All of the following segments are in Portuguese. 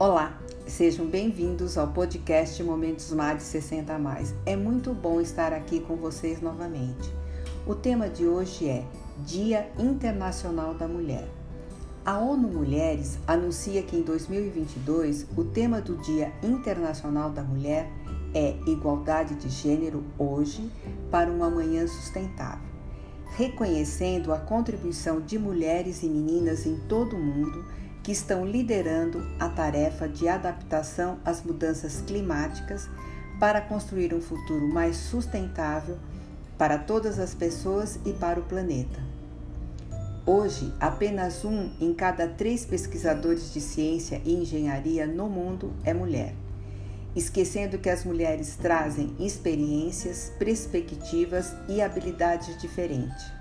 Olá, sejam bem-vindos ao podcast Momentos de 60 a Mais. É muito bom estar aqui com vocês novamente. O tema de hoje é Dia Internacional da Mulher. A ONU Mulheres anuncia que em 2022 o tema do Dia Internacional da Mulher é Igualdade de Gênero hoje para um amanhã sustentável, reconhecendo a contribuição de mulheres e meninas em todo o mundo que estão liderando a tarefa de adaptação às mudanças climáticas para construir um futuro mais sustentável para todas as pessoas e para o planeta. Hoje, apenas um em cada três pesquisadores de ciência e engenharia no mundo é mulher, esquecendo que as mulheres trazem experiências, perspectivas e habilidades diferentes.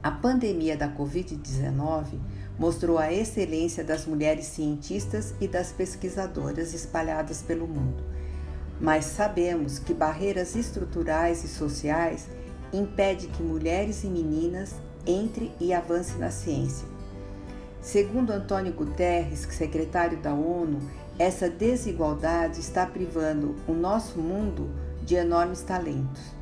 A pandemia da Covid-19 mostrou a excelência das mulheres cientistas e das pesquisadoras espalhadas pelo mundo. Mas sabemos que barreiras estruturais e sociais impedem que mulheres e meninas entrem e avancem na ciência. Segundo Antônio Guterres, secretário da ONU, essa desigualdade está privando o nosso mundo de enormes talentos.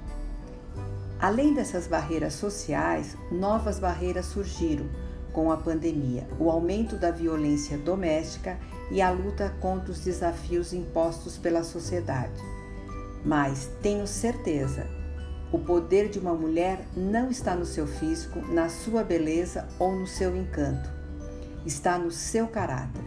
Além dessas barreiras sociais, novas barreiras surgiram com a pandemia, o aumento da violência doméstica e a luta contra os desafios impostos pela sociedade. Mas tenho certeza, o poder de uma mulher não está no seu físico, na sua beleza ou no seu encanto. Está no seu caráter.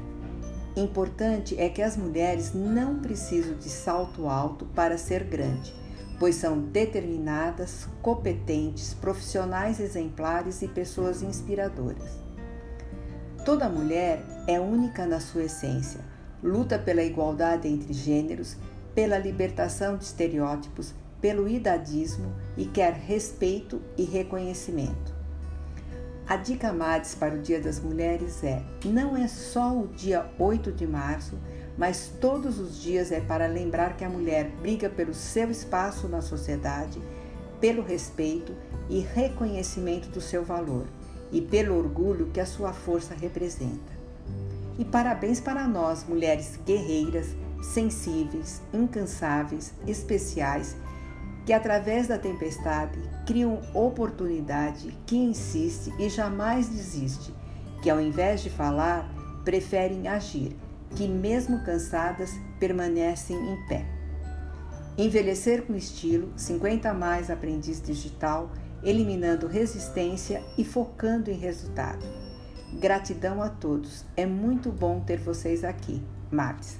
Importante é que as mulheres não precisam de salto alto para ser grande, pois são determinadas, competentes, profissionais exemplares e pessoas inspiradoras. Toda mulher é única na sua essência, luta pela igualdade entre gêneros, pela libertação de estereótipos, pelo idadismo e quer respeito e reconhecimento. A dica MADES para o Dia das Mulheres é: não é só o dia 8 de março, mas todos os dias é para lembrar que a mulher briga pelo seu espaço na sociedade, pelo respeito e reconhecimento do seu valor e pelo orgulho que a sua força representa. E parabéns para nós, mulheres guerreiras, sensíveis, incansáveis, especiais, que através da tempestade criam oportunidade, que insiste e jamais desiste, que ao invés de falar, preferem agir que, mesmo cansadas, permanecem em pé. Envelhecer com estilo, 50 mais aprendiz digital, eliminando resistência e focando em resultado. Gratidão a todos. É muito bom ter vocês aqui. Martes.